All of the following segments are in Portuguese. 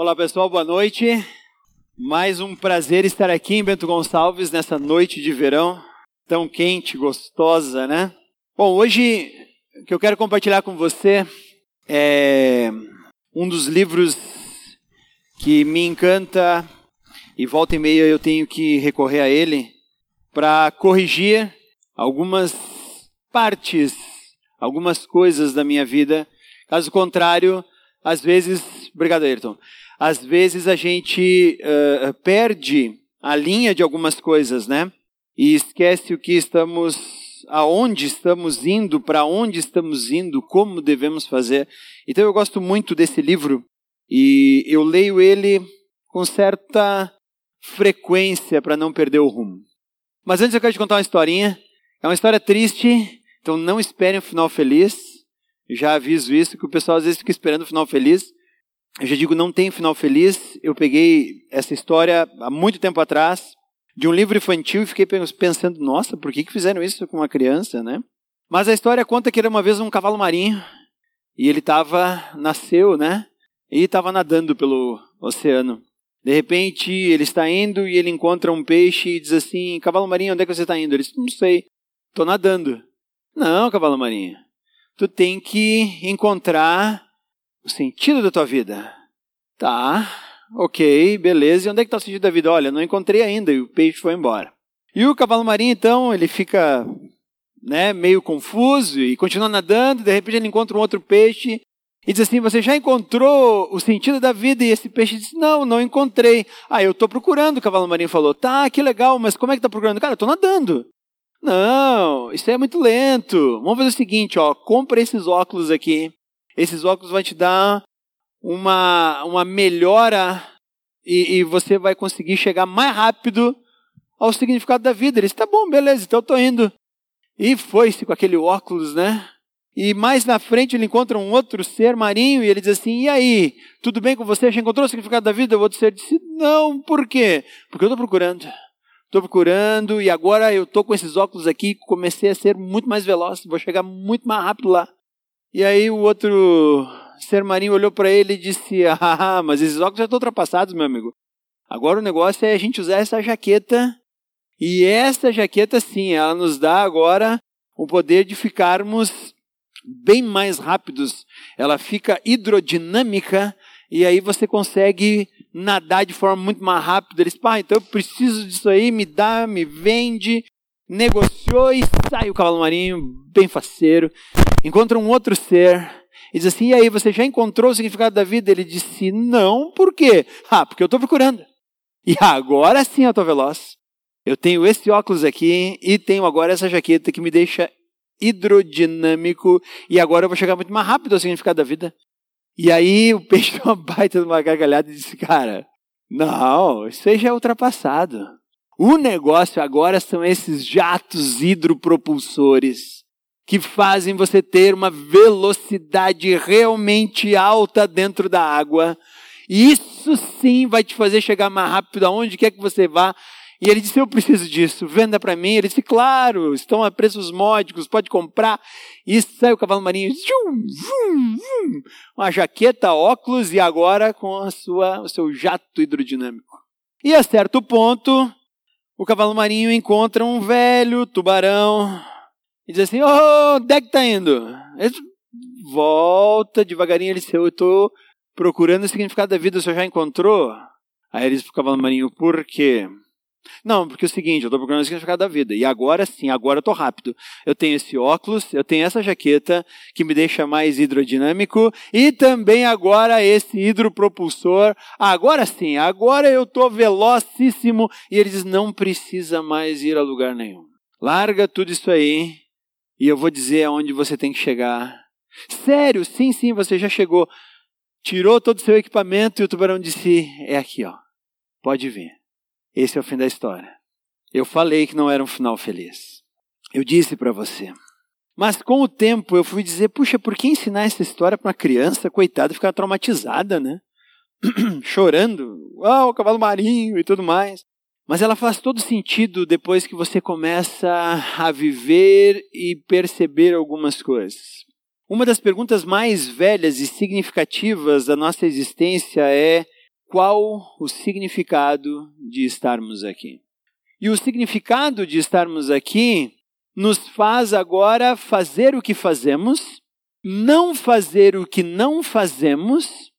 Olá pessoal, boa noite. Mais um prazer estar aqui em Bento Gonçalves nessa noite de verão, tão quente, gostosa, né? Bom, hoje o que eu quero compartilhar com você é um dos livros que me encanta e volta e meia eu tenho que recorrer a ele para corrigir algumas partes, algumas coisas da minha vida. Caso contrário, às vezes, obrigado Ayrton, às vezes a gente uh, perde a linha de algumas coisas, né? E esquece o que estamos, aonde estamos indo, para onde estamos indo, como devemos fazer. Então eu gosto muito desse livro e eu leio ele com certa frequência para não perder o rumo. Mas antes eu quero te contar uma historinha. É uma história triste, então não esperem um final feliz. Já aviso isso, que o pessoal às vezes fica esperando um final feliz. Eu já digo, não tem final feliz. Eu peguei essa história há muito tempo atrás, de um livro infantil, e fiquei pensando, nossa, por que, que fizeram isso com uma criança, né? Mas a história conta que era uma vez um cavalo marinho, e ele estava, nasceu, né? E estava nadando pelo oceano. De repente, ele está indo e ele encontra um peixe e diz assim: Cavalo marinho, onde é que você está indo? Ele diz: Não sei, estou nadando. Não, cavalo marinho, tu tem que encontrar sentido da tua vida. Tá, ok, beleza. E onde é que está o sentido da vida? Olha, não encontrei ainda e o peixe foi embora. E o cavalo marinho, então, ele fica né, meio confuso e continua nadando. De repente, ele encontra um outro peixe e diz assim: Você já encontrou o sentido da vida? E esse peixe diz: Não, não encontrei. Ah, eu estou procurando. O cavalo marinho falou: Tá, que legal, mas como é que está procurando? Cara, eu estou nadando. Não, isso é muito lento. Vamos fazer o seguinte: ó, compra esses óculos aqui. Esses óculos vão te dar uma, uma melhora e, e você vai conseguir chegar mais rápido ao significado da vida. Ele disse, tá bom, beleza, então eu estou indo. E foi-se com aquele óculos, né? E mais na frente ele encontra um outro ser marinho e ele diz assim: E aí, tudo bem com você? Já encontrou o significado da vida? O outro ser disse: Não, por quê? Porque eu estou procurando. Estou procurando e agora eu estou com esses óculos aqui. Comecei a ser muito mais veloz, vou chegar muito mais rápido lá. E aí o outro ser marinho olhou para ele e disse: Ah, mas esses óculos já estão ultrapassados, meu amigo. Agora o negócio é a gente usar essa jaqueta. E essa jaqueta, sim, ela nos dá agora o poder de ficarmos bem mais rápidos. Ela fica hidrodinâmica e aí você consegue nadar de forma muito mais rápida. Eles, pá, então eu preciso disso aí, me dá, me vende negociou e sai o cavalo marinho, bem faceiro, encontra um outro ser e diz assim: E aí, você já encontrou o significado da vida? Ele disse: Não, por quê? Ah, porque eu estou procurando. E agora sim eu estou veloz. Eu tenho esse óculos aqui e tenho agora essa jaqueta que me deixa hidrodinâmico e agora eu vou chegar muito mais rápido ao significado da vida. E aí o peixe deu uma baita uma gargalhada e disse: Cara, não, isso aí já é ultrapassado. O negócio agora são esses jatos hidropropulsores que fazem você ter uma velocidade realmente alta dentro da água. E isso sim vai te fazer chegar mais rápido aonde quer que você vá. E ele disse: Eu preciso disso, venda para mim. Ele disse: Claro, estão a preços módicos, pode comprar. E sai o cavalo marinho, uma jaqueta, óculos e agora com a sua, o seu jato hidrodinâmico. E a certo ponto, o cavalo marinho encontra um velho tubarão e diz assim: oh, onde é que tá indo? Ele volta devagarinho, ele diz: Eu estou procurando o significado da vida, o senhor já encontrou? Aí ele diz para o cavalo marinho: Por quê? Não, porque é o seguinte, eu estou procurando o significado da vida. E agora sim, agora eu estou rápido. Eu tenho esse óculos, eu tenho essa jaqueta que me deixa mais hidrodinâmico e também agora esse hidropropulsor. Agora sim, agora eu estou velocíssimo. E ele diz: não precisa mais ir a lugar nenhum. Larga tudo isso aí e eu vou dizer aonde você tem que chegar. Sério, sim, sim, você já chegou. Tirou todo o seu equipamento e o tubarão disse: é aqui, ó. Pode vir. Esse é o fim da história. Eu falei que não era um final feliz. Eu disse para você. Mas com o tempo eu fui dizer, puxa, por que ensinar essa história para uma criança, coitada, ficar traumatizada, né? Chorando, ah, o cavalo marinho e tudo mais. Mas ela faz todo sentido depois que você começa a viver e perceber algumas coisas. Uma das perguntas mais velhas e significativas da nossa existência é qual o significado de estarmos aqui. E o significado de estarmos aqui nos faz agora fazer o que fazemos, não fazer o que não fazemos,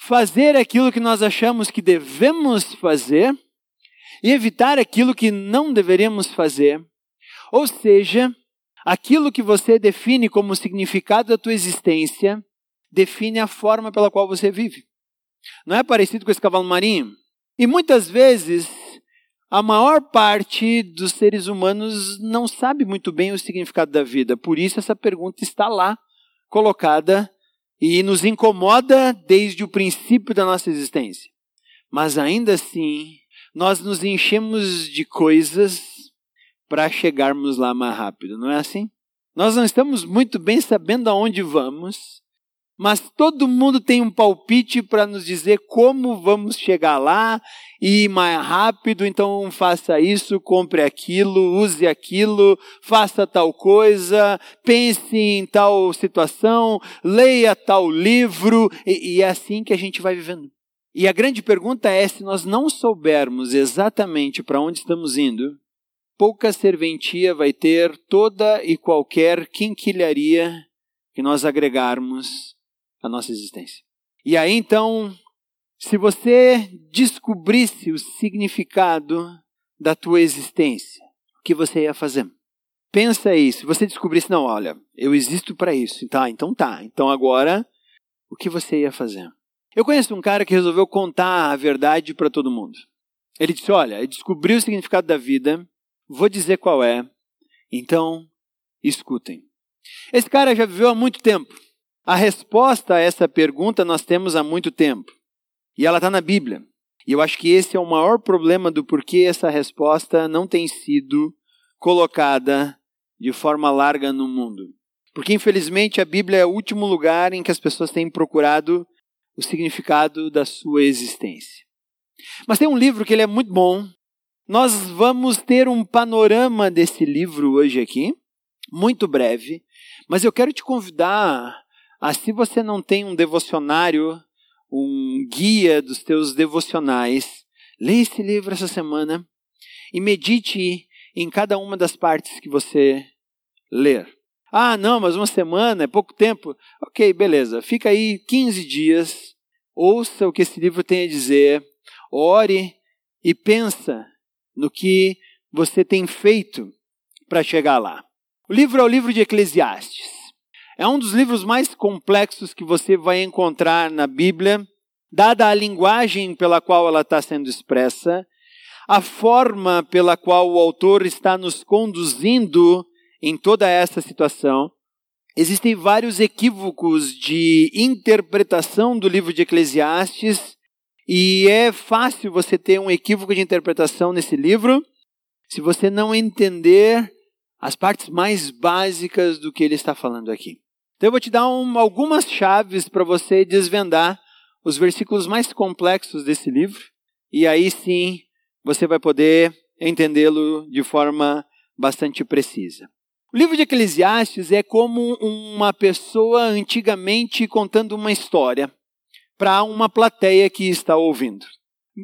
fazer aquilo que nós achamos que devemos fazer e evitar aquilo que não deveríamos fazer. Ou seja, aquilo que você define como significado da tua existência define a forma pela qual você vive. Não é parecido com esse cavalo marinho? E muitas vezes a maior parte dos seres humanos não sabe muito bem o significado da vida. Por isso essa pergunta está lá colocada e nos incomoda desde o princípio da nossa existência. Mas ainda assim, nós nos enchemos de coisas para chegarmos lá mais rápido, não é assim? Nós não estamos muito bem sabendo aonde vamos, mas todo mundo tem um palpite para nos dizer como vamos chegar lá e ir mais rápido, então faça isso, compre aquilo, use aquilo, faça tal coisa, pense em tal situação, leia tal livro, e, e é assim que a gente vai vivendo. E a grande pergunta é: se nós não soubermos exatamente para onde estamos indo, pouca serventia vai ter toda e qualquer quinquilharia que nós agregarmos à nossa existência. E aí então, se você descobrisse o significado da tua existência, o que você ia fazer? Pensa aí, se você descobrisse, não, olha, eu existo para isso. Tá, então tá. Então agora, o que você ia fazer? Eu conheço um cara que resolveu contar a verdade para todo mundo. Ele disse: Olha, descobri o significado da vida, vou dizer qual é, então escutem. Esse cara já viveu há muito tempo. A resposta a essa pergunta nós temos há muito tempo. E ela está na Bíblia. E eu acho que esse é o maior problema do porquê essa resposta não tem sido colocada de forma larga no mundo. Porque, infelizmente, a Bíblia é o último lugar em que as pessoas têm procurado o significado da sua existência. Mas tem um livro que ele é muito bom. Nós vamos ter um panorama desse livro hoje aqui, muito breve, mas eu quero te convidar a, se você não tem um devocionário, um guia dos teus devocionais, leia esse livro essa semana e medite em cada uma das partes que você ler. Ah, não, mas uma semana é pouco tempo. Ok, beleza. Fica aí 15 dias, ouça o que esse livro tem a dizer, ore e pensa no que você tem feito para chegar lá. O livro é o livro de Eclesiastes. É um dos livros mais complexos que você vai encontrar na Bíblia, dada a linguagem pela qual ela está sendo expressa, a forma pela qual o autor está nos conduzindo em toda essa situação. Existem vários equívocos de interpretação do livro de Eclesiastes, e é fácil você ter um equívoco de interpretação nesse livro se você não entender as partes mais básicas do que ele está falando aqui. Então eu vou te dar um, algumas chaves para você desvendar os versículos mais complexos desse livro, e aí sim você vai poder entendê-lo de forma bastante precisa. O livro de Eclesiastes é como uma pessoa antigamente contando uma história para uma plateia que está ouvindo.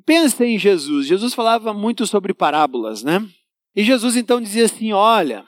Pensa em Jesus. Jesus falava muito sobre parábolas, né? E Jesus então dizia assim: Olha,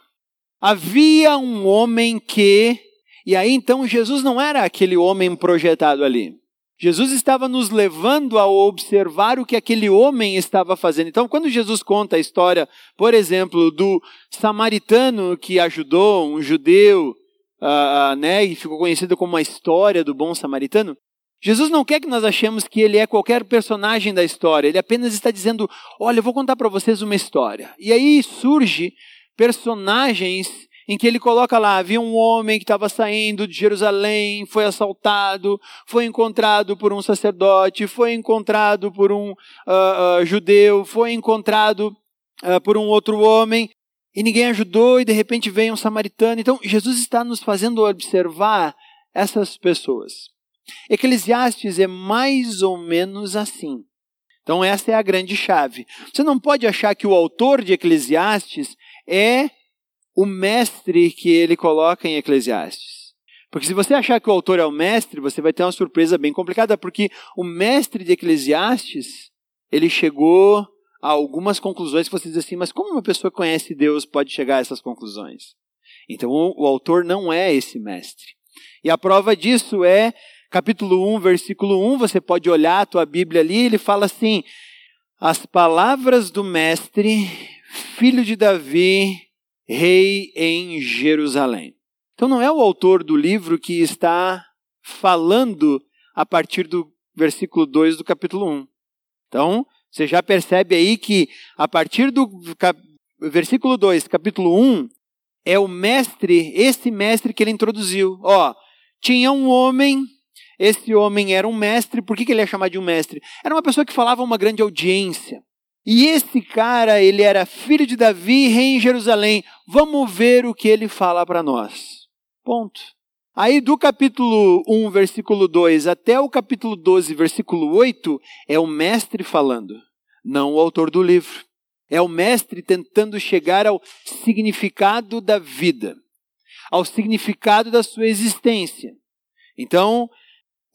havia um homem que. E aí então Jesus não era aquele homem projetado ali. Jesus estava nos levando a observar o que aquele homem estava fazendo. Então, quando Jesus conta a história, por exemplo, do samaritano que ajudou um judeu, uh, né, e ficou conhecido como a história do bom samaritano, Jesus não quer que nós achemos que ele é qualquer personagem da história. Ele apenas está dizendo: olha, eu vou contar para vocês uma história. E aí surge personagens em que ele coloca lá: havia um homem que estava saindo de Jerusalém, foi assaltado, foi encontrado por um sacerdote, foi encontrado por um uh, uh, judeu, foi encontrado uh, por um outro homem, e ninguém ajudou, e de repente vem um samaritano. Então, Jesus está nos fazendo observar essas pessoas. Eclesiastes é mais ou menos assim. Então, essa é a grande chave. Você não pode achar que o autor de Eclesiastes é o mestre que ele coloca em Eclesiastes. Porque se você achar que o autor é o mestre, você vai ter uma surpresa bem complicada, porque o mestre de Eclesiastes, ele chegou a algumas conclusões que você diz assim, mas como uma pessoa que conhece Deus pode chegar a essas conclusões? Então o, o autor não é esse mestre. E a prova disso é capítulo 1, versículo 1, você pode olhar a tua Bíblia ali, ele fala assim: As palavras do mestre, filho de Davi, rei em Jerusalém. Então não é o autor do livro que está falando a partir do versículo 2 do capítulo 1. Então, você já percebe aí que a partir do versículo 2, capítulo 1, é o mestre, esse mestre que ele introduziu. Ó, tinha um homem, esse homem era um mestre, por que, que ele é chamado de um mestre? Era uma pessoa que falava uma grande audiência. E esse cara, ele era filho de Davi, rei em Jerusalém. Vamos ver o que ele fala para nós. Ponto. Aí do capítulo 1, versículo 2 até o capítulo 12, versículo 8, é o mestre falando, não o autor do livro. É o mestre tentando chegar ao significado da vida, ao significado da sua existência. Então,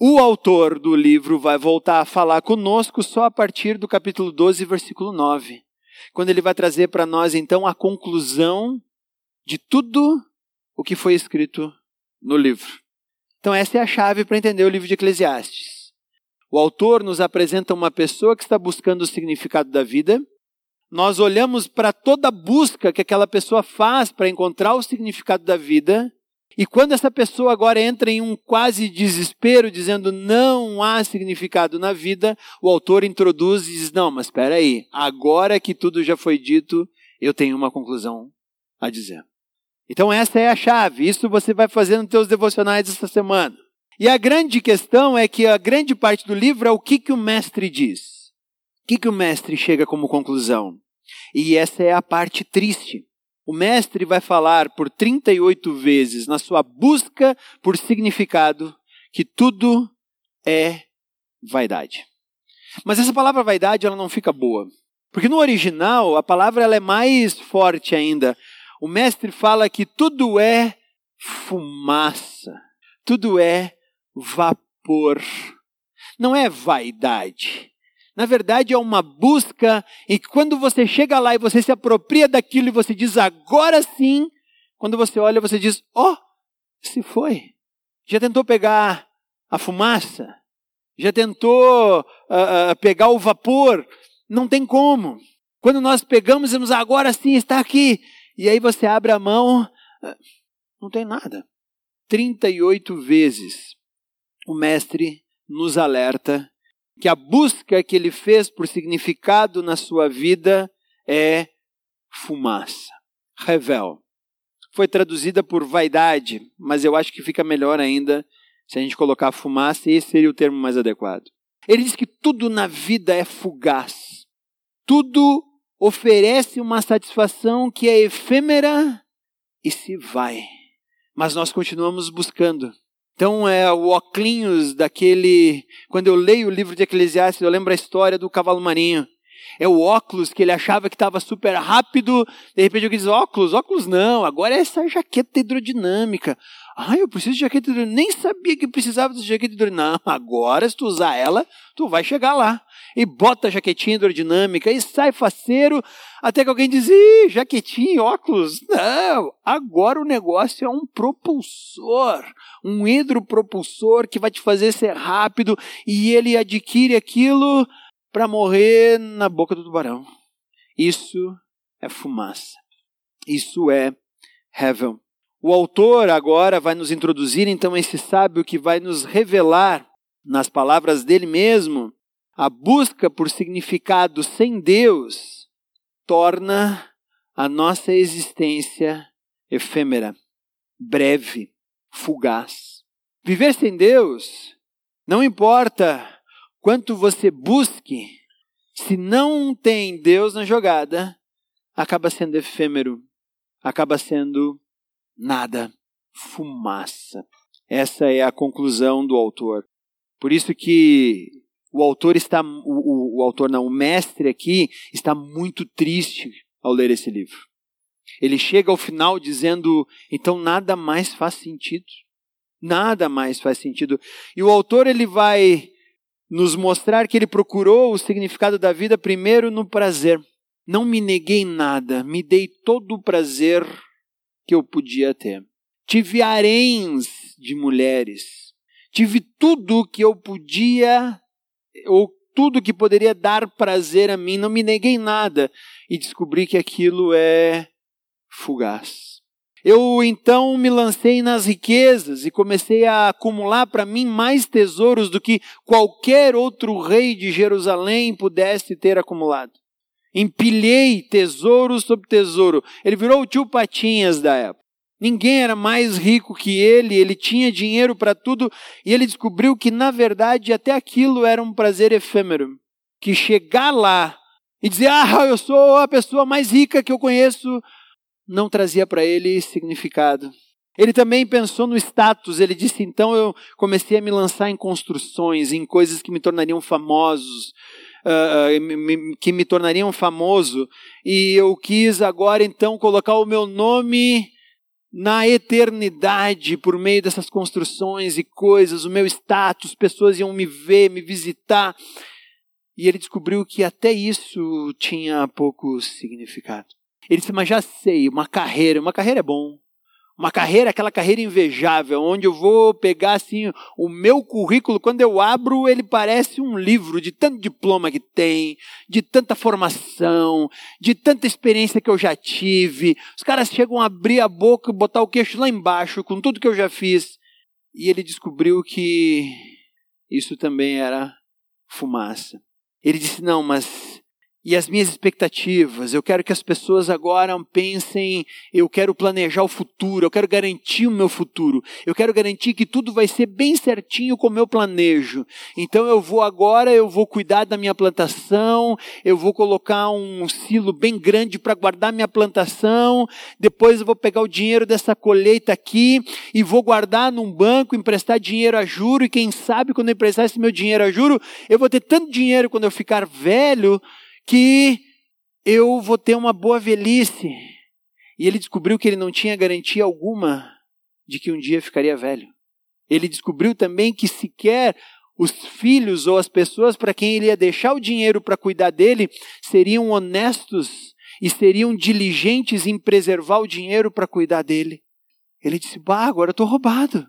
o autor do livro vai voltar a falar conosco só a partir do capítulo 12, versículo 9, quando ele vai trazer para nós então a conclusão de tudo o que foi escrito no livro. Então, essa é a chave para entender o livro de Eclesiastes. O autor nos apresenta uma pessoa que está buscando o significado da vida. Nós olhamos para toda a busca que aquela pessoa faz para encontrar o significado da vida e quando essa pessoa agora entra em um quase desespero, dizendo não há significado na vida, o autor introduz e diz: não, mas espera aí, agora que tudo já foi dito, eu tenho uma conclusão a dizer. Então essa é a chave. Isso você vai fazer nos teus devocionais esta semana. E a grande questão é que a grande parte do livro é o que, que o mestre diz. O que, que o mestre chega como conclusão? E essa é a parte triste. O mestre vai falar por 38 vezes na sua busca por significado que tudo é vaidade. Mas essa palavra vaidade ela não fica boa. Porque no original a palavra ela é mais forte ainda. O mestre fala que tudo é fumaça, tudo é vapor. Não é vaidade. Na verdade, é uma busca e quando você chega lá e você se apropria daquilo e você diz agora sim, quando você olha, você diz: ó, oh, se foi. Já tentou pegar a fumaça? Já tentou uh, uh, pegar o vapor? Não tem como. Quando nós pegamos, dizemos agora sim, está aqui. E aí você abre a mão, uh, não tem nada. 38 vezes o mestre nos alerta que a busca que ele fez por significado na sua vida é fumaça. Revel. Foi traduzida por vaidade, mas eu acho que fica melhor ainda se a gente colocar fumaça, e esse seria o termo mais adequado. Ele diz que tudo na vida é fugaz. Tudo oferece uma satisfação que é efêmera e se vai. Mas nós continuamos buscando. Então é o óculos daquele. Quando eu leio o livro de Eclesiastes, eu lembro a história do cavalo marinho. É o óculos que ele achava que estava super rápido. De repente alguém diz: óculos, óculos não, agora é essa jaqueta hidrodinâmica. Ah, eu preciso de jaqueta hidrodinâmica. Nem sabia que precisava de jaqueta hidrodinâmica. Não, agora se tu usar ela, tu vai chegar lá. E bota a jaquetinha hidrodinâmica e sai faceiro. Até que alguém diz: Ih, jaquetinha e óculos. Não, agora o negócio é um propulsor. Um hidropropulsor que vai te fazer ser rápido. E ele adquire aquilo para morrer na boca do tubarão. Isso é fumaça. Isso é heaven. O autor agora vai nos introduzir então esse sábio que vai nos revelar, nas palavras dele mesmo, a busca por significado sem Deus torna a nossa existência efêmera, breve, fugaz. Viver sem Deus, não importa quanto você busque, se não tem Deus na jogada, acaba sendo efêmero, acaba sendo nada, fumaça. Essa é a conclusão do autor. Por isso que o autor está, o, o, o autor não, o mestre aqui está muito triste ao ler esse livro. Ele chega ao final dizendo: então nada mais faz sentido. Nada mais faz sentido. E o autor ele vai nos mostrar que ele procurou o significado da vida primeiro no prazer. Não me neguei nada, me dei todo o prazer que eu podia ter. Tive haréns de mulheres. Tive tudo que eu podia ou tudo que poderia dar prazer a mim, não me neguei nada e descobri que aquilo é fugaz. Eu então me lancei nas riquezas e comecei a acumular para mim mais tesouros do que qualquer outro rei de Jerusalém pudesse ter acumulado. Empilhei tesouro sobre tesouro. Ele virou o tio Patinhas da época. Ninguém era mais rico que ele, ele tinha dinheiro para tudo e ele descobriu que, na verdade, até aquilo era um prazer efêmero. Que chegar lá e dizer, ah, eu sou a pessoa mais rica que eu conheço, não trazia para ele significado. Ele também pensou no status, ele disse: então eu comecei a me lançar em construções, em coisas que me tornariam famosos, uh, que me tornariam famoso, e eu quis agora então colocar o meu nome na eternidade por meio dessas construções e coisas, o meu status, pessoas iam me ver, me visitar. E ele descobriu que até isso tinha pouco significado. Ele disse, mas já sei, uma carreira, uma carreira é bom. Uma carreira, aquela carreira invejável, onde eu vou pegar assim o meu currículo, quando eu abro, ele parece um livro de tanto diploma que tem, de tanta formação, de tanta experiência que eu já tive. Os caras chegam a abrir a boca, botar o queixo lá embaixo com tudo que eu já fiz. E ele descobriu que isso também era fumaça. Ele disse: "Não, mas e as minhas expectativas. Eu quero que as pessoas agora pensem, eu quero planejar o futuro, eu quero garantir o meu futuro. Eu quero garantir que tudo vai ser bem certinho como eu planejo. Então eu vou agora, eu vou cuidar da minha plantação, eu vou colocar um silo bem grande para guardar minha plantação, depois eu vou pegar o dinheiro dessa colheita aqui e vou guardar num banco, emprestar dinheiro a juro e quem sabe quando eu emprestar esse meu dinheiro a juro, eu vou ter tanto dinheiro quando eu ficar velho que eu vou ter uma boa velhice. E ele descobriu que ele não tinha garantia alguma de que um dia ficaria velho. Ele descobriu também que sequer os filhos ou as pessoas para quem ele ia deixar o dinheiro para cuidar dele seriam honestos e seriam diligentes em preservar o dinheiro para cuidar dele. Ele disse: Bah, agora eu estou roubado.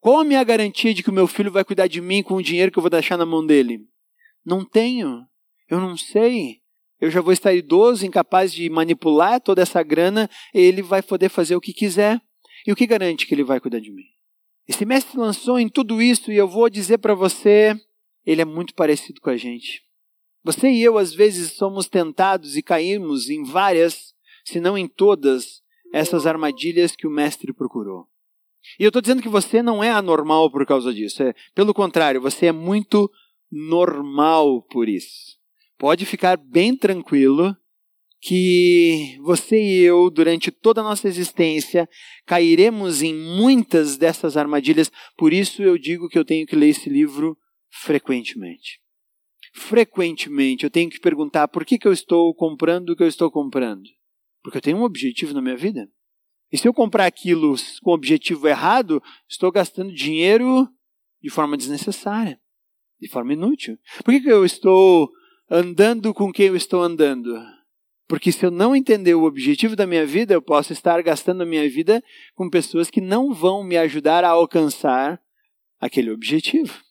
Qual a minha garantia de que o meu filho vai cuidar de mim com o dinheiro que eu vou deixar na mão dele? Não tenho. Eu não sei. Eu já vou estar idoso, incapaz de manipular toda essa grana, ele vai poder fazer o que quiser. E o que garante que ele vai cuidar de mim? Esse mestre lançou em tudo isso e eu vou dizer para você, ele é muito parecido com a gente. Você e eu, às vezes, somos tentados e caímos em várias, se não em todas, essas armadilhas que o mestre procurou. E eu estou dizendo que você não é anormal por causa disso. É, pelo contrário, você é muito normal por isso pode ficar bem tranquilo que você e eu, durante toda a nossa existência, cairemos em muitas dessas armadilhas. Por isso eu digo que eu tenho que ler esse livro frequentemente. Frequentemente eu tenho que perguntar por que, que eu estou comprando o que eu estou comprando. Porque eu tenho um objetivo na minha vida. E se eu comprar aquilo com o objetivo errado, estou gastando dinheiro de forma desnecessária, de forma inútil. Por que, que eu estou andando com quem eu estou andando. Porque se eu não entender o objetivo da minha vida, eu posso estar gastando a minha vida com pessoas que não vão me ajudar a alcançar aquele objetivo.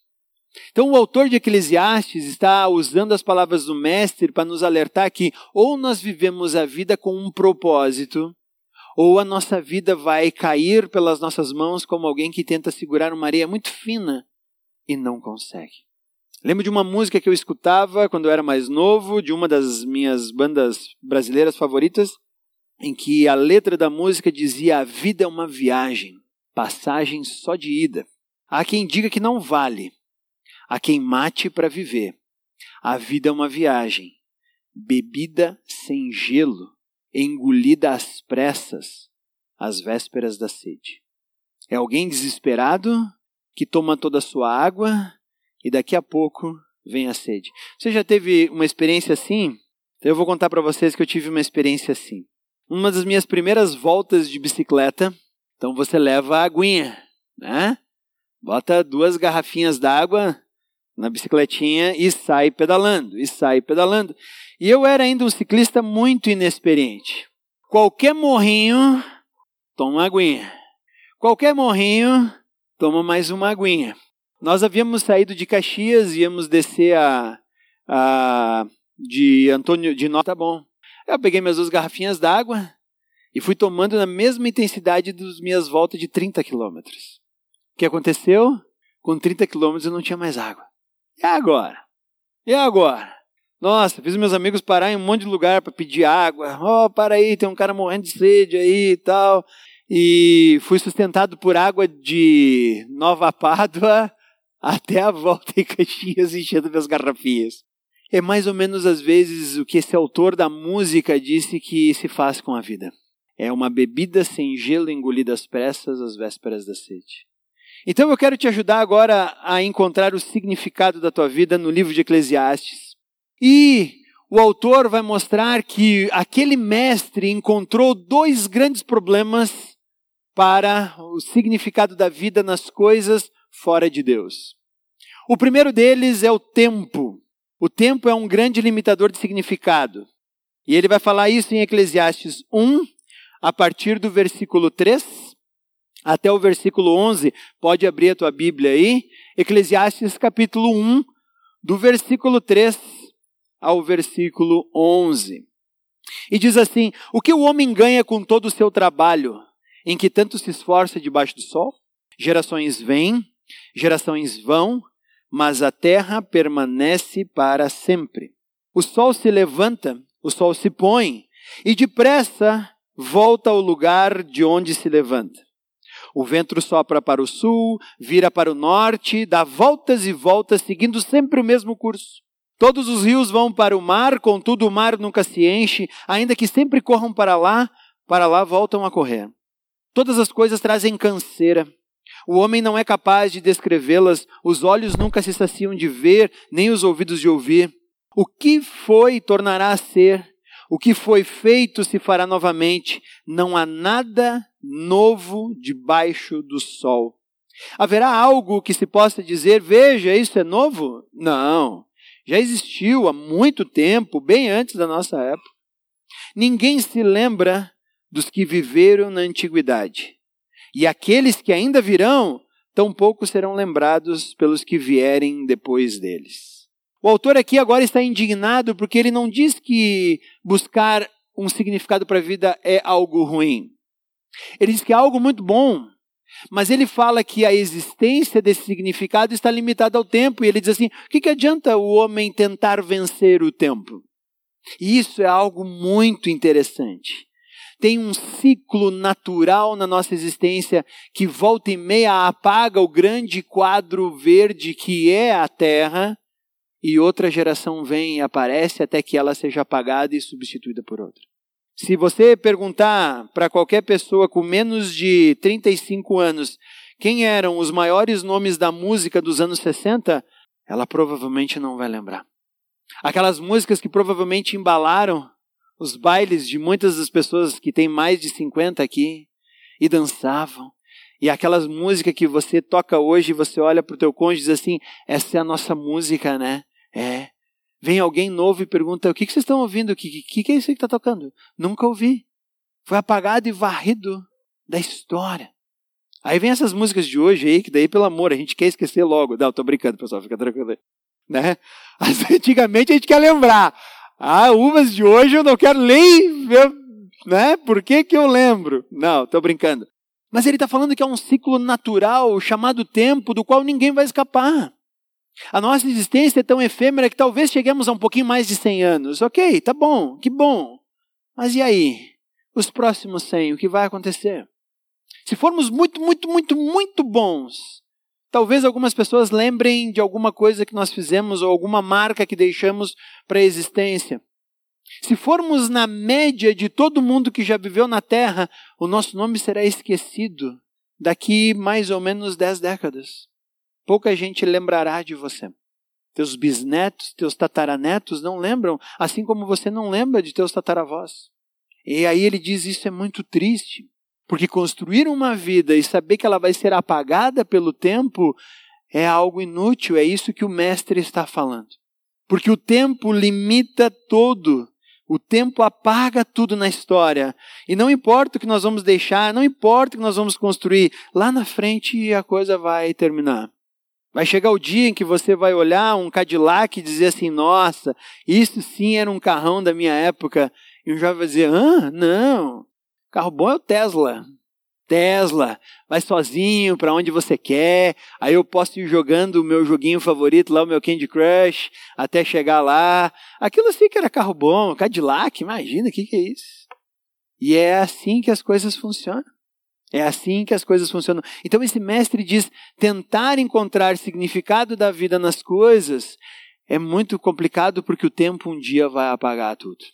Então, o autor de Eclesiastes está usando as palavras do Mestre para nos alertar que ou nós vivemos a vida com um propósito, ou a nossa vida vai cair pelas nossas mãos como alguém que tenta segurar uma areia muito fina e não consegue. Lembro de uma música que eu escutava quando eu era mais novo, de uma das minhas bandas brasileiras favoritas, em que a letra da música dizia: A vida é uma viagem, passagem só de ida. Há quem diga que não vale, há quem mate para viver. A vida é uma viagem, bebida sem gelo, engolida às pressas, às vésperas da sede. É alguém desesperado que toma toda a sua água e daqui a pouco vem a sede. Você já teve uma experiência assim? Eu vou contar para vocês que eu tive uma experiência assim. Uma das minhas primeiras voltas de bicicleta, então você leva a aguinha, né? bota duas garrafinhas d'água na bicicletinha e sai pedalando, e sai pedalando. E eu era ainda um ciclista muito inexperiente. Qualquer morrinho, toma uma aguinha. Qualquer morrinho, toma mais uma aguinha. Nós havíamos saído de Caxias, íamos descer a, a de Antônio de Nota, tá bom. Eu peguei minhas duas garrafinhas d'água e fui tomando na mesma intensidade das minhas voltas de 30 quilômetros. O que aconteceu? Com 30 quilômetros eu não tinha mais água. E agora? E agora? Nossa, fiz meus amigos parar em um monte de lugar para pedir água. Oh, para aí, tem um cara morrendo de sede aí e tal. E fui sustentado por água de Nova Pádua até a volta em Caxias enchendo minhas garrafinhas. É mais ou menos às vezes o que esse autor da música disse que se faz com a vida. É uma bebida sem gelo engolida às pressas às vésperas da sede. Então eu quero te ajudar agora a encontrar o significado da tua vida no livro de Eclesiastes. E o autor vai mostrar que aquele mestre encontrou dois grandes problemas para o significado da vida nas coisas fora de Deus. O primeiro deles é o tempo. O tempo é um grande limitador de significado. E ele vai falar isso em Eclesiastes 1, a partir do versículo 3 até o versículo 11. Pode abrir a tua Bíblia aí. Eclesiastes capítulo 1, do versículo 3 ao versículo 11. E diz assim: O que o homem ganha com todo o seu trabalho, em que tanto se esforça debaixo do sol? Gerações vêm, gerações vão, mas a terra permanece para sempre. O sol se levanta, o sol se põe, e depressa volta ao lugar de onde se levanta. O vento sopra para o sul, vira para o norte, dá voltas e voltas, seguindo sempre o mesmo curso. Todos os rios vão para o mar, contudo o mar nunca se enche, ainda que sempre corram para lá, para lá voltam a correr. Todas as coisas trazem canseira. O homem não é capaz de descrevê-las, os olhos nunca se saciam de ver, nem os ouvidos de ouvir. O que foi tornará a ser, o que foi feito se fará novamente. Não há nada novo debaixo do sol. Haverá algo que se possa dizer, veja, isso é novo? Não. Já existiu há muito tempo, bem antes da nossa época. Ninguém se lembra dos que viveram na antiguidade. E aqueles que ainda virão, tampouco serão lembrados pelos que vierem depois deles. O autor aqui agora está indignado porque ele não diz que buscar um significado para a vida é algo ruim. Ele diz que é algo muito bom, mas ele fala que a existência desse significado está limitada ao tempo. E ele diz assim: o que, que adianta o homem tentar vencer o tempo? E isso é algo muito interessante. Tem um ciclo natural na nossa existência que volta e meia apaga o grande quadro verde que é a Terra e outra geração vem e aparece até que ela seja apagada e substituída por outra. Se você perguntar para qualquer pessoa com menos de 35 anos quem eram os maiores nomes da música dos anos 60, ela provavelmente não vai lembrar. Aquelas músicas que provavelmente embalaram os bailes de muitas das pessoas que têm mais de 50 aqui e dançavam. E aquelas músicas que você toca hoje, você olha para o teu cônjuge e diz assim: essa é a nossa música, né? É. Vem alguém novo e pergunta: o que, que vocês estão ouvindo? O que, que, que é isso que está tocando? Nunca ouvi. Foi apagado e varrido da história. Aí vem essas músicas de hoje aí, que daí, pelo amor, a gente quer esquecer logo. Não, tô brincando, pessoal, fica tranquilo. Né? Antigamente a gente quer lembrar. Ah, uvas de hoje eu não quero nem ver, né? Por que, que eu lembro? Não, tô brincando. Mas ele está falando que é um ciclo natural chamado tempo, do qual ninguém vai escapar. A nossa existência é tão efêmera que talvez cheguemos a um pouquinho mais de 100 anos. Ok, tá bom, que bom. Mas e aí? Os próximos 100, o que vai acontecer? Se formos muito, muito, muito, muito bons, talvez algumas pessoas lembrem de alguma coisa que nós fizemos ou alguma marca que deixamos para a existência. Se formos na média de todo mundo que já viveu na Terra, o nosso nome será esquecido daqui mais ou menos 10 décadas pouca gente lembrará de você. Teus bisnetos, teus tataranetos não lembram, assim como você não lembra de teus tataravós. E aí ele diz: Isso é muito triste. Porque construir uma vida e saber que ela vai ser apagada pelo tempo é algo inútil, é isso que o mestre está falando. Porque o tempo limita todo. O tempo apaga tudo na história. E não importa o que nós vamos deixar, não importa o que nós vamos construir, lá na frente a coisa vai terminar. Vai chegar o dia em que você vai olhar um Cadillac e dizer assim: nossa, isso sim era um carrão da minha época. E o jovem vai dizer: ah, não, carro bom é o Tesla. Tesla, vai sozinho para onde você quer. Aí eu posso ir jogando o meu joguinho favorito lá, o meu Candy Crush, até chegar lá. Aquilo assim que era carro bom, Cadillac, imagina, o que, que é isso? E é assim que as coisas funcionam. É assim que as coisas funcionam. Então esse mestre diz: tentar encontrar significado da vida nas coisas é muito complicado porque o tempo um dia vai apagar tudo.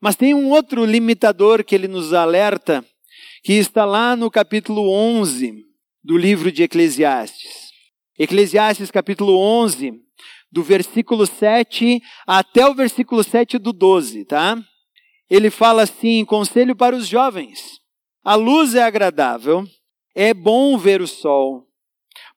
Mas tem um outro limitador que ele nos alerta, que está lá no capítulo 11 do livro de Eclesiastes. Eclesiastes capítulo 11, do versículo 7 até o versículo 7 do 12, tá? Ele fala assim: conselho para os jovens. A luz é agradável, é bom ver o sol.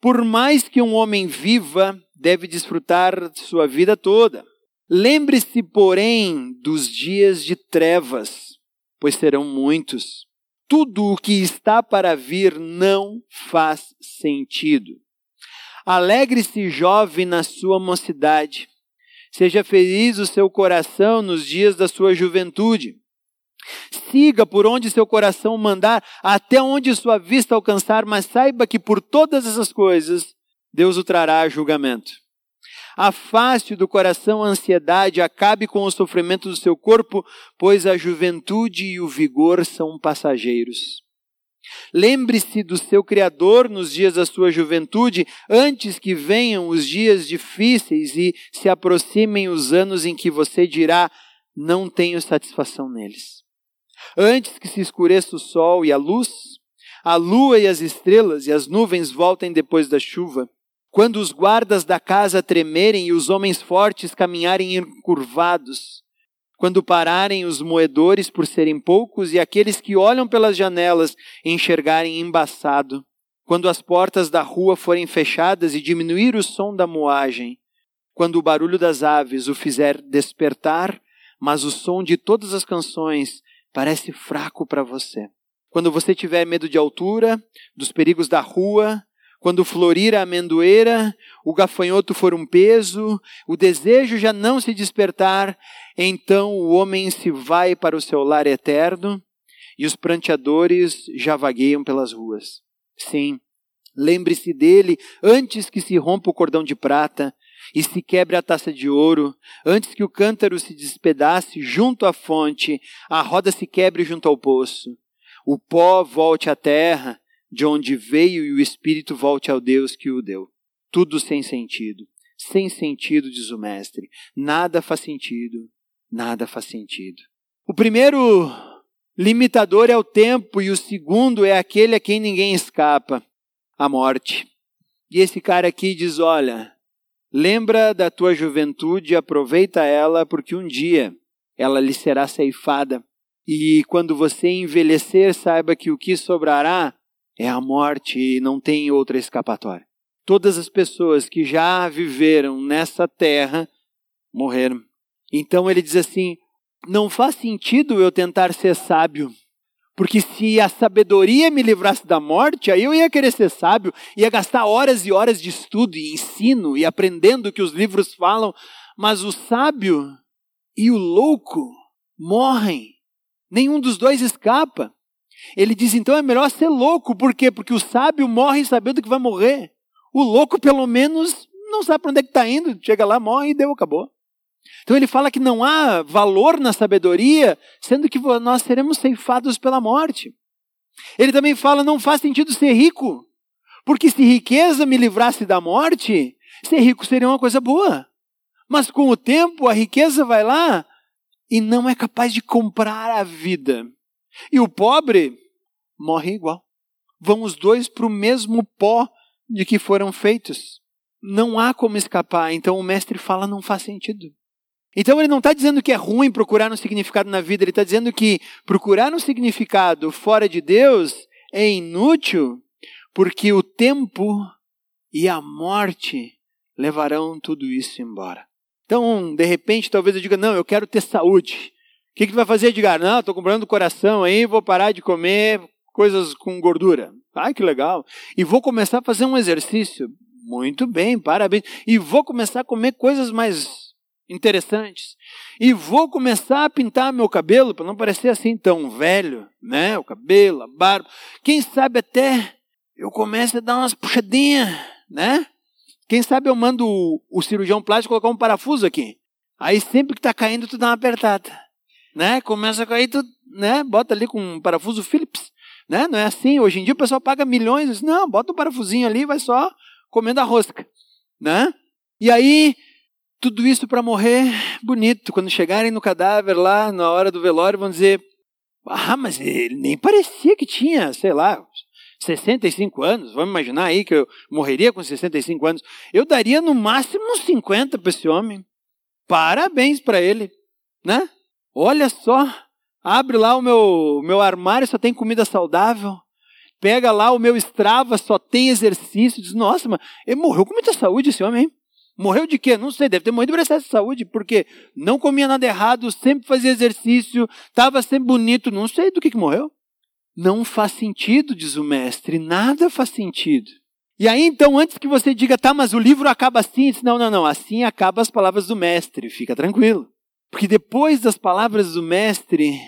Por mais que um homem viva, deve desfrutar de sua vida toda. Lembre-se, porém, dos dias de trevas, pois serão muitos. Tudo o que está para vir não faz sentido. Alegre-se, jovem, na sua mocidade. Seja feliz o seu coração nos dias da sua juventude. Siga por onde seu coração mandar, até onde sua vista alcançar, mas saiba que por todas essas coisas Deus o trará a julgamento. Afaste do coração a ansiedade, acabe com o sofrimento do seu corpo, pois a juventude e o vigor são passageiros. Lembre-se do seu Criador nos dias da sua juventude, antes que venham os dias difíceis e se aproximem os anos em que você dirá: Não tenho satisfação neles. Antes que se escureça o sol e a luz, a lua e as estrelas e as nuvens voltem depois da chuva, quando os guardas da casa tremerem e os homens fortes caminharem encurvados, quando pararem os moedores por serem poucos e aqueles que olham pelas janelas enxergarem embaçado, quando as portas da rua forem fechadas e diminuir o som da moagem, quando o barulho das aves o fizer despertar, mas o som de todas as canções parece fraco para você. Quando você tiver medo de altura, dos perigos da rua, quando florir a amendoeira, o gafanhoto for um peso, o desejo já não se despertar, então o homem se vai para o seu lar eterno e os pranteadores já vagueiam pelas ruas. Sim, lembre-se dele antes que se rompa o cordão de prata e se quebre a taça de ouro, antes que o cântaro se despedace junto à fonte, a roda se quebre junto ao poço, o pó volte à terra, de onde veio, e o espírito volte ao Deus que o deu. Tudo sem sentido. Sem sentido, diz o mestre. Nada faz sentido. Nada faz sentido. O primeiro limitador é o tempo, e o segundo é aquele a quem ninguém escapa a morte. E esse cara aqui diz: olha, Lembra da tua juventude, aproveita ela, porque um dia ela lhe será ceifada. E quando você envelhecer, saiba que o que sobrará é a morte e não tem outra escapatória. Todas as pessoas que já viveram nessa terra morreram. Então ele diz assim: não faz sentido eu tentar ser sábio, porque se a sabedoria me livrasse da morte, aí eu ia querer ser sábio, ia gastar horas e horas de estudo e ensino e aprendendo o que os livros falam, mas o sábio e o louco morrem. Nenhum dos dois escapa. Ele diz então é melhor ser louco, por quê? Porque o sábio morre sabendo que vai morrer. O louco, pelo menos, não sabe para onde é que está indo, chega lá, morre e deu, acabou. Então ele fala que não há valor na sabedoria, sendo que nós seremos ceifados pela morte. Ele também fala: não faz sentido ser rico, porque se riqueza me livrasse da morte, ser rico seria uma coisa boa. Mas com o tempo a riqueza vai lá e não é capaz de comprar a vida. E o pobre morre igual. Vão os dois para o mesmo pó de que foram feitos. Não há como escapar. Então o mestre fala: não faz sentido. Então ele não está dizendo que é ruim procurar um significado na vida, ele está dizendo que procurar um significado fora de Deus é inútil, porque o tempo e a morte levarão tudo isso embora. Então, de repente, talvez eu diga: não, eu quero ter saúde. Que, que tu vai fazer, Edgar? Não, estou comprando coração aí, vou parar de comer coisas com gordura. Ai, que legal. E vou começar a fazer um exercício. Muito bem, parabéns. E vou começar a comer coisas mais interessantes. E vou começar a pintar meu cabelo para não parecer assim tão velho, né? O cabelo, a barba. Quem sabe até eu comece a dar umas puxadinhas, né? Quem sabe eu mando o, o cirurgião plástico colocar um parafuso aqui. Aí sempre que está caindo, tu dá uma apertada. Né? Começa a cair, tu né? bota ali com um parafuso Phillips. Né? Não é assim. Hoje em dia o pessoal paga milhões. Não, bota um parafusinho ali vai só comendo a rosca. Né? E aí, tudo isso para morrer bonito. Quando chegarem no cadáver lá, na hora do velório, vão dizer: Ah, mas ele nem parecia que tinha, sei lá, 65 anos. Vamos imaginar aí que eu morreria com 65 anos. Eu daria no máximo uns 50 para esse homem. Parabéns para ele, né? Olha só, abre lá o meu, meu armário, só tem comida saudável. Pega lá o meu Strava, só tem exercício. Diz, nossa, mas ele morreu com muita saúde esse homem, hein? Morreu de quê? Não sei, deve ter morrido de excesso de saúde, porque não comia nada errado, sempre fazia exercício, estava sempre bonito, não sei do que, que morreu. Não faz sentido, diz o mestre, nada faz sentido. E aí então, antes que você diga, tá, mas o livro acaba assim, diz, não, não, não, assim acabam as palavras do mestre, fica tranquilo. Porque depois das palavras do mestre,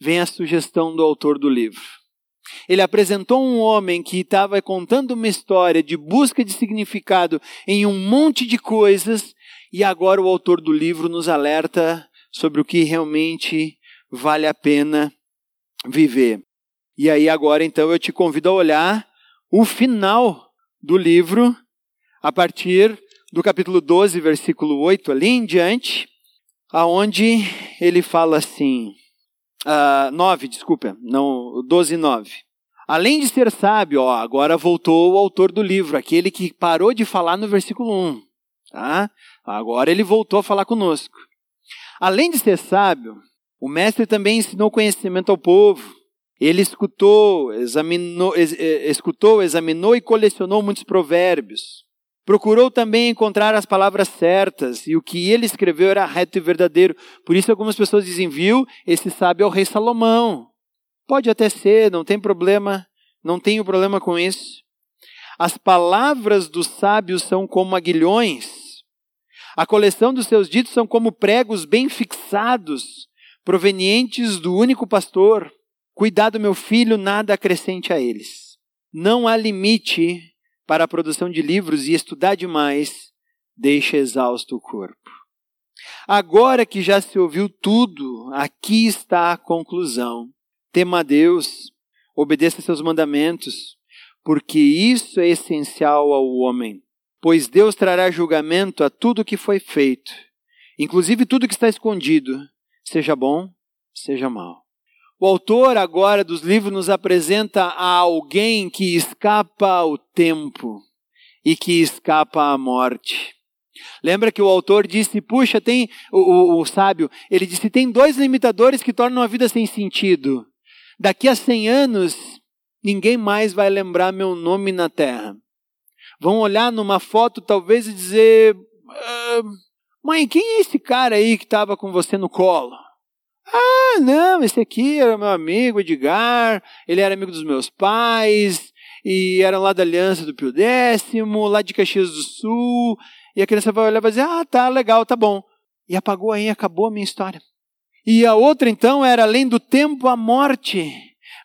vem a sugestão do autor do livro. Ele apresentou um homem que estava contando uma história de busca de significado em um monte de coisas, e agora o autor do livro nos alerta sobre o que realmente vale a pena viver. E aí, agora, então, eu te convido a olhar o final do livro, a partir do capítulo 12, versículo 8, ali em diante, aonde ele fala assim, uh, 9, desculpa, não, 12 9. Além de ser sábio, ó, agora voltou o autor do livro, aquele que parou de falar no versículo 1. Tá? Agora ele voltou a falar conosco. Além de ser sábio, o mestre também ensinou conhecimento ao povo. Ele escutou, examinou, escutou, examinou e colecionou muitos provérbios. Procurou também encontrar as palavras certas, e o que ele escreveu era reto e verdadeiro. Por isso, algumas pessoas dizem: viu, esse sábio é o rei Salomão. Pode até ser, não tem problema, não tenho problema com isso. As palavras dos sábios são como aguilhões. A coleção dos seus ditos são como pregos bem fixados, provenientes do único pastor. Cuidado, meu filho, nada acrescente a eles. Não há limite para a produção de livros e estudar demais deixa exausto o corpo. Agora que já se ouviu tudo, aqui está a conclusão. Tema a Deus, obedeça seus mandamentos, porque isso é essencial ao homem. Pois Deus trará julgamento a tudo que foi feito, inclusive tudo que está escondido, seja bom, seja mal. O autor agora dos livros nos apresenta a alguém que escapa ao tempo e que escapa à morte. Lembra que o autor disse, puxa, tem o, o, o, sábio, ele disse, tem dois limitadores que tornam a vida sem sentido. Daqui a cem anos, ninguém mais vai lembrar meu nome na terra. Vão olhar numa foto talvez e dizer, ah, mãe, quem é esse cara aí que estava com você no colo? Ah, não, esse aqui era meu amigo Edgar, ele era amigo dos meus pais, e era lá da Aliança do Pio Décimo, lá de Caxias do Sul. E a criança vai olhar e vai dizer: Ah, tá, legal, tá bom. E apagou aí, acabou a minha história. E a outra, então, era além do tempo, a morte.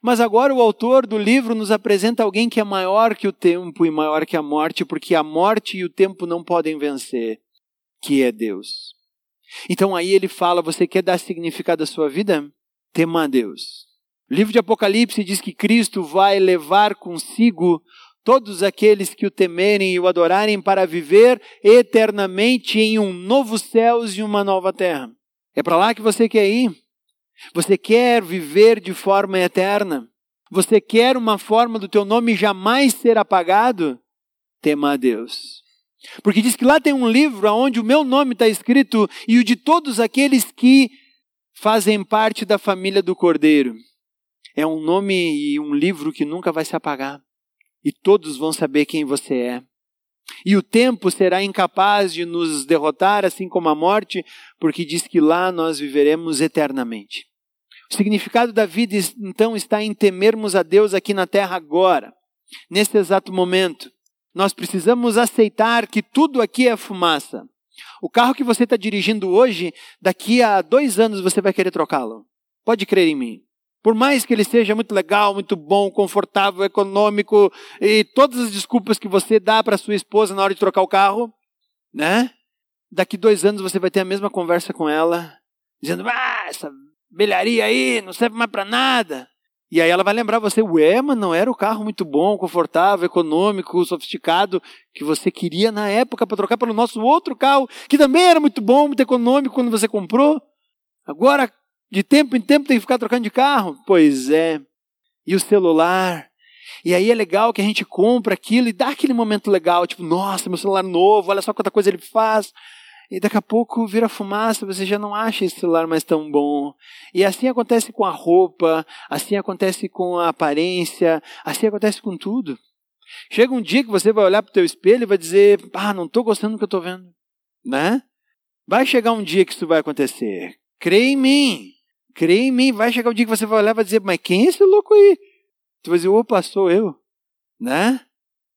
Mas agora o autor do livro nos apresenta alguém que é maior que o tempo e maior que a morte, porque a morte e o tempo não podem vencer, que é Deus. Então aí ele fala: você quer dar significado à sua vida? Tema a Deus. O livro de Apocalipse diz que Cristo vai levar consigo todos aqueles que o temerem e o adorarem para viver eternamente em um novo céu e uma nova terra. É para lá que você quer ir? Você quer viver de forma eterna? Você quer uma forma do teu nome jamais ser apagado? Tema a Deus. Porque diz que lá tem um livro onde o meu nome está escrito e o de todos aqueles que fazem parte da família do Cordeiro. É um nome e um livro que nunca vai se apagar. E todos vão saber quem você é. E o tempo será incapaz de nos derrotar, assim como a morte, porque diz que lá nós viveremos eternamente. O significado da vida, então, está em temermos a Deus aqui na terra agora, nesse exato momento. Nós precisamos aceitar que tudo aqui é fumaça. O carro que você está dirigindo hoje, daqui a dois anos você vai querer trocá-lo. Pode crer em mim. Por mais que ele seja muito legal, muito bom, confortável, econômico e todas as desculpas que você dá para sua esposa na hora de trocar o carro, né? Daqui dois anos você vai ter a mesma conversa com ela, dizendo: Ah, essa belharia aí não serve mais para nada. E aí ela vai lembrar você, ué, mas não era o carro muito bom, confortável, econômico, sofisticado que você queria na época para trocar pelo nosso outro carro, que também era muito bom, muito econômico quando você comprou. Agora, de tempo em tempo tem que ficar trocando de carro? Pois é. E o celular? E aí é legal que a gente compra aquilo e dá aquele momento legal, tipo, nossa, meu celular novo, olha só quanta coisa ele faz. E daqui a pouco vira fumaça, você já não acha esse celular mais tão bom. E assim acontece com a roupa, assim acontece com a aparência, assim acontece com tudo. Chega um dia que você vai olhar para o teu espelho e vai dizer, ah, não estou gostando do que eu estou vendo. Né? Vai chegar um dia que isso vai acontecer. Crê em mim. Crê em mim. Vai chegar um dia que você vai olhar e vai dizer, mas quem é esse louco aí? Tu vai dizer, opa, sou eu. Né?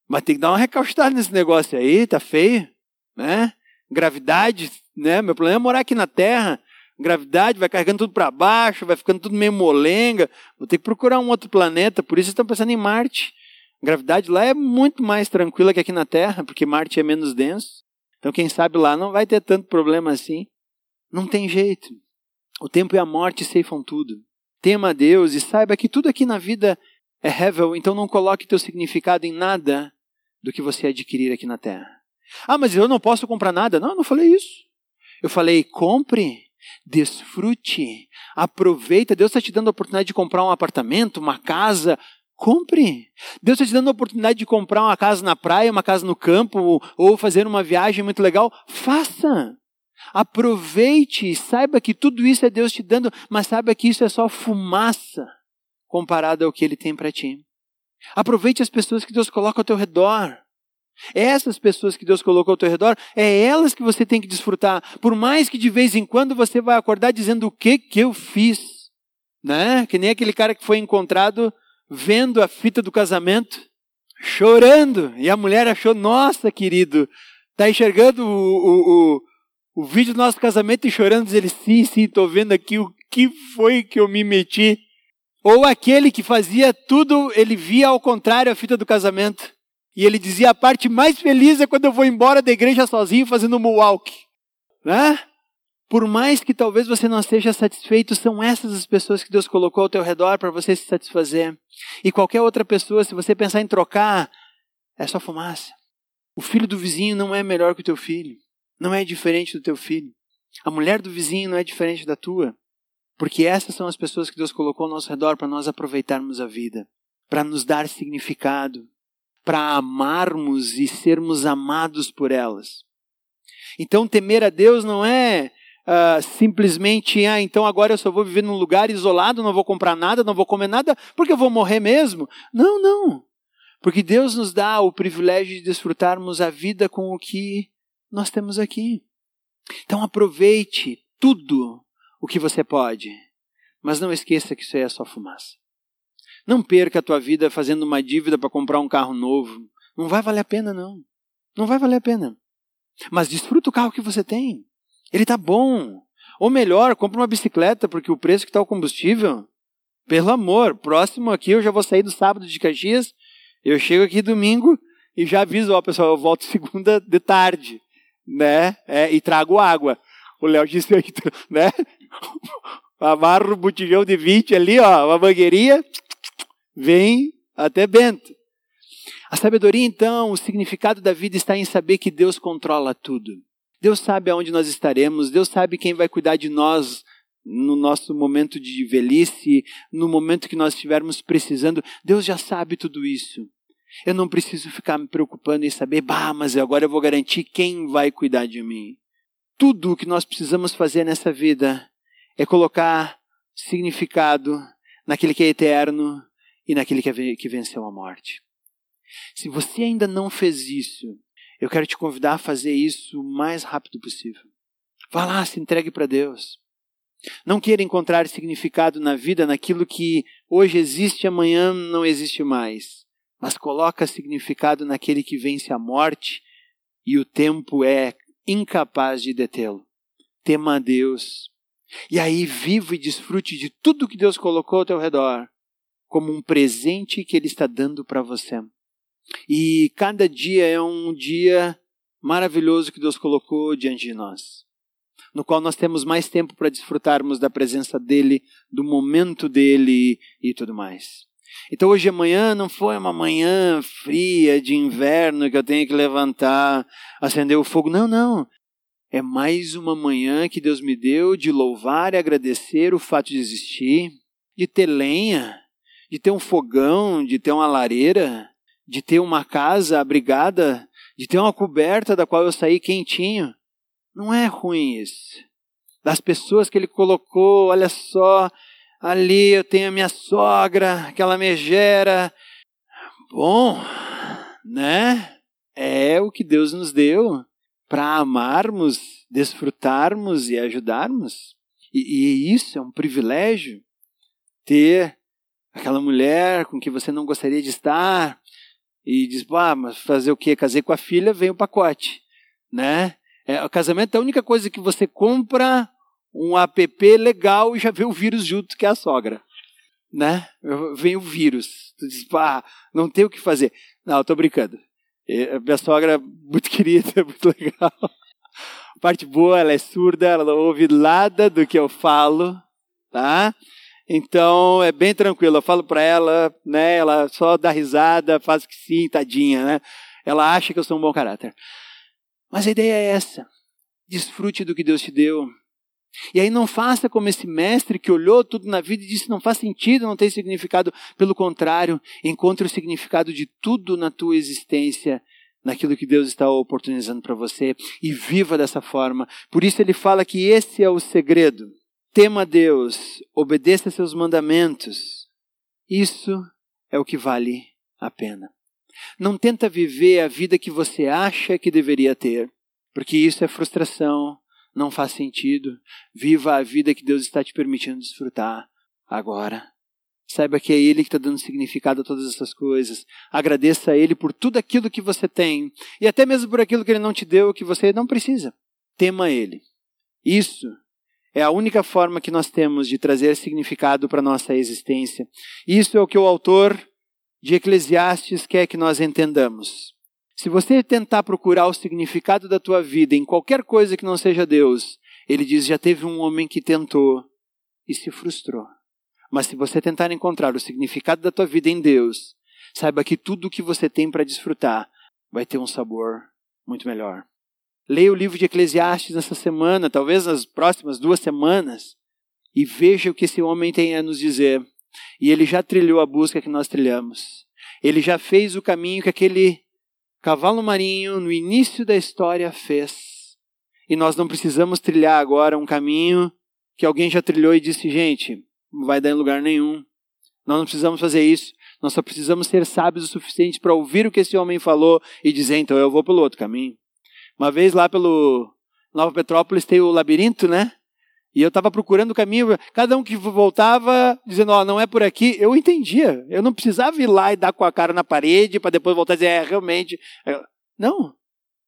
Mas tem que dar uma recaustada nesse negócio aí, tá feio. Né? Gravidade, né? Meu problema é morar aqui na Terra. Gravidade vai carregando tudo para baixo, vai ficando tudo meio molenga. Vou ter que procurar um outro planeta, por isso estão pensando em Marte. Gravidade lá é muito mais tranquila que aqui na Terra, porque Marte é menos denso. Então, quem sabe lá não vai ter tanto problema assim. Não tem jeito. O tempo e a morte ceifam tudo. Tema a Deus e saiba que tudo aqui na vida é hevel, então não coloque teu significado em nada do que você adquirir aqui na Terra. Ah, mas eu não posso comprar nada. Não, eu não falei isso. Eu falei, compre, desfrute, aproveita. Deus está te dando a oportunidade de comprar um apartamento, uma casa. Compre. Deus está te dando a oportunidade de comprar uma casa na praia, uma casa no campo, ou fazer uma viagem muito legal. Faça. Aproveite, saiba que tudo isso é Deus te dando, mas saiba que isso é só fumaça comparado ao que Ele tem para ti. Aproveite as pessoas que Deus coloca ao teu redor. Essas pessoas que Deus colocou ao teu redor, é elas que você tem que desfrutar. Por mais que de vez em quando você vai acordar dizendo o que que eu fiz, né? Que nem aquele cara que foi encontrado vendo a fita do casamento, chorando, e a mulher achou, nossa, querido, tá enxergando o, o, o, o vídeo do nosso casamento e chorando, diz ele, sim, sim, tô vendo aqui o que foi que eu me meti. Ou aquele que fazia tudo, ele via ao contrário a fita do casamento. E ele dizia: a parte mais feliz é quando eu vou embora da igreja sozinho fazendo um walk. Né? Por mais que talvez você não esteja satisfeito, são essas as pessoas que Deus colocou ao teu redor para você se satisfazer. E qualquer outra pessoa, se você pensar em trocar, é só fumaça. O filho do vizinho não é melhor que o teu filho. Não é diferente do teu filho. A mulher do vizinho não é diferente da tua. Porque essas são as pessoas que Deus colocou ao nosso redor para nós aproveitarmos a vida, para nos dar significado, para amarmos e sermos amados por elas. Então, temer a Deus não é uh, simplesmente, ah, então agora eu só vou viver num lugar isolado, não vou comprar nada, não vou comer nada, porque eu vou morrer mesmo. Não, não. Porque Deus nos dá o privilégio de desfrutarmos a vida com o que nós temos aqui. Então, aproveite tudo o que você pode, mas não esqueça que isso aí é só fumaça. Não perca a tua vida fazendo uma dívida para comprar um carro novo. Não vai valer a pena, não. Não vai valer a pena. Mas desfruta o carro que você tem. Ele está bom. Ou melhor, compra uma bicicleta, porque o preço que está o combustível, pelo amor, próximo aqui eu já vou sair do sábado de Caxias, eu chego aqui domingo e já aviso, ó pessoal, eu volto segunda de tarde, né? É, e trago água. O Léo disse aí, né? Amarro o botijão de 20 ali, ó, uma mangueirinha, vem até Bento. A sabedoria, então, o significado da vida está em saber que Deus controla tudo. Deus sabe aonde nós estaremos, Deus sabe quem vai cuidar de nós no nosso momento de velhice, no momento que nós estivermos precisando. Deus já sabe tudo isso. Eu não preciso ficar me preocupando em saber, bah, mas agora eu vou garantir quem vai cuidar de mim. Tudo o que nós precisamos fazer nessa vida é colocar significado naquele que é eterno e naquele que venceu a morte. Se você ainda não fez isso, eu quero te convidar a fazer isso o mais rápido possível. Vá lá, se entregue para Deus. Não queira encontrar significado na vida naquilo que hoje existe, amanhã não existe mais. Mas coloca significado naquele que vence a morte e o tempo é incapaz de detê-lo. Tema a Deus. E aí viva e desfrute de tudo que Deus colocou ao teu redor como um presente que Ele está dando para você. E cada dia é um dia maravilhoso que Deus colocou diante de nós, no qual nós temos mais tempo para desfrutarmos da presença dEle, do momento dEle e tudo mais. Então hoje amanhã não foi uma manhã fria de inverno que eu tenho que levantar, acender o fogo. Não, não. É mais uma manhã que Deus me deu de louvar e agradecer o fato de existir, de ter lenha, de ter um fogão, de ter uma lareira, de ter uma casa abrigada, de ter uma coberta da qual eu saí quentinho. Não é ruim isso. Das pessoas que ele colocou, olha só, ali eu tenho a minha sogra, aquela megera. Bom, né? É o que Deus nos deu para amarmos, desfrutarmos e ajudarmos. E, e isso é um privilégio ter aquela mulher com que você não gostaria de estar, e diz, ah, mas fazer o quê? Casei com a filha, vem o pacote, né? É, o casamento é a única coisa que você compra um app legal e já vê o vírus junto, que é a sogra, né? Vem o vírus. Tu diz, ah, não tem o que fazer. Não, eu tô brincando. Minha sogra é muito querida, muito legal. A parte boa, ela é surda, ela não ouve nada do que eu falo, tá? Então é bem tranquilo. Eu falo para ela, né? Ela só dá risada, faz que sim, tadinha, né? Ela acha que eu sou um bom caráter. Mas a ideia é essa. Desfrute do que Deus te deu. E aí não faça como esse mestre que olhou tudo na vida e disse não faz sentido, não tem significado. Pelo contrário, encontre o significado de tudo na tua existência, naquilo que Deus está oportunizando para você e viva dessa forma. Por isso ele fala que esse é o segredo tema Deus, obedeça seus mandamentos. Isso é o que vale a pena. Não tenta viver a vida que você acha que deveria ter, porque isso é frustração, não faz sentido. Viva a vida que Deus está te permitindo desfrutar agora. Saiba que é Ele que está dando significado a todas essas coisas. Agradeça a Ele por tudo aquilo que você tem e até mesmo por aquilo que Ele não te deu, que você não precisa. Tema Ele. Isso é a única forma que nós temos de trazer significado para a nossa existência. Isso é o que o autor de Eclesiastes quer que nós entendamos. Se você tentar procurar o significado da tua vida em qualquer coisa que não seja Deus, ele diz: já teve um homem que tentou e se frustrou. Mas se você tentar encontrar o significado da tua vida em Deus, saiba que tudo o que você tem para desfrutar vai ter um sabor muito melhor. Leia o livro de Eclesiastes nessa semana, talvez nas próximas duas semanas, e veja o que esse homem tem a nos dizer. E ele já trilhou a busca que nós trilhamos. Ele já fez o caminho que aquele cavalo marinho no início da história fez. E nós não precisamos trilhar agora um caminho que alguém já trilhou e disse: gente, não vai dar em lugar nenhum. Nós não precisamos fazer isso. Nós só precisamos ser sábios o suficiente para ouvir o que esse homem falou e dizer: então eu vou pelo outro caminho. Uma vez lá pelo Nova Petrópolis tem o labirinto, né? E eu estava procurando o caminho, cada um que voltava dizendo, ó, oh, não é por aqui, eu entendia. Eu não precisava ir lá e dar com a cara na parede para depois voltar e dizer, é, realmente. Não.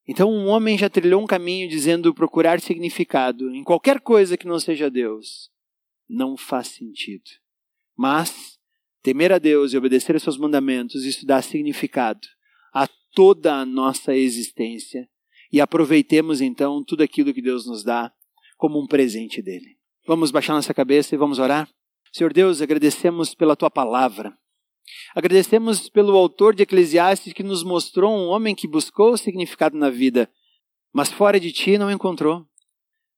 Então um homem já trilhou um caminho dizendo procurar significado em qualquer coisa que não seja Deus. Não faz sentido. Mas temer a Deus e obedecer aos seus mandamentos, isso dá significado a toda a nossa existência e aproveitemos então tudo aquilo que Deus nos dá como um presente dele. Vamos baixar nossa cabeça e vamos orar? Senhor Deus, agradecemos pela tua palavra. Agradecemos pelo autor de Eclesiastes que nos mostrou um homem que buscou o significado na vida, mas fora de ti não encontrou.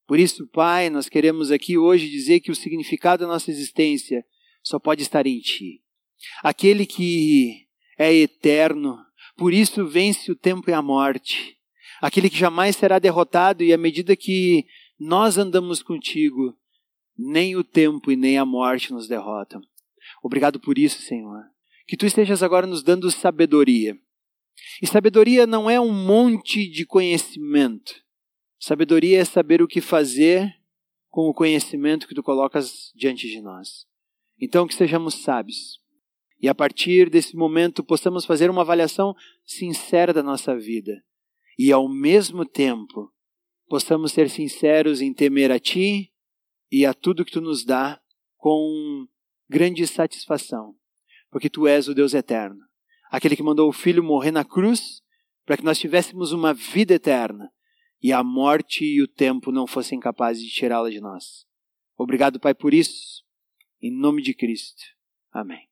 Por isso, Pai, nós queremos aqui hoje dizer que o significado da nossa existência só pode estar em ti. Aquele que é eterno, por isso vence o tempo e a morte. Aquele que jamais será derrotado, e à medida que nós andamos contigo, nem o tempo e nem a morte nos derrotam. Obrigado por isso, Senhor. Que tu estejas agora nos dando sabedoria. E sabedoria não é um monte de conhecimento. Sabedoria é saber o que fazer com o conhecimento que tu colocas diante de nós. Então, que sejamos sábios. E a partir desse momento possamos fazer uma avaliação sincera da nossa vida. E ao mesmo tempo, possamos ser sinceros em temer a Ti e a tudo que Tu nos dá com grande satisfação. Porque Tu és o Deus eterno. Aquele que mandou o Filho morrer na cruz para que nós tivéssemos uma vida eterna e a morte e o tempo não fossem capazes de tirá-la de nós. Obrigado, Pai, por isso. Em nome de Cristo. Amém.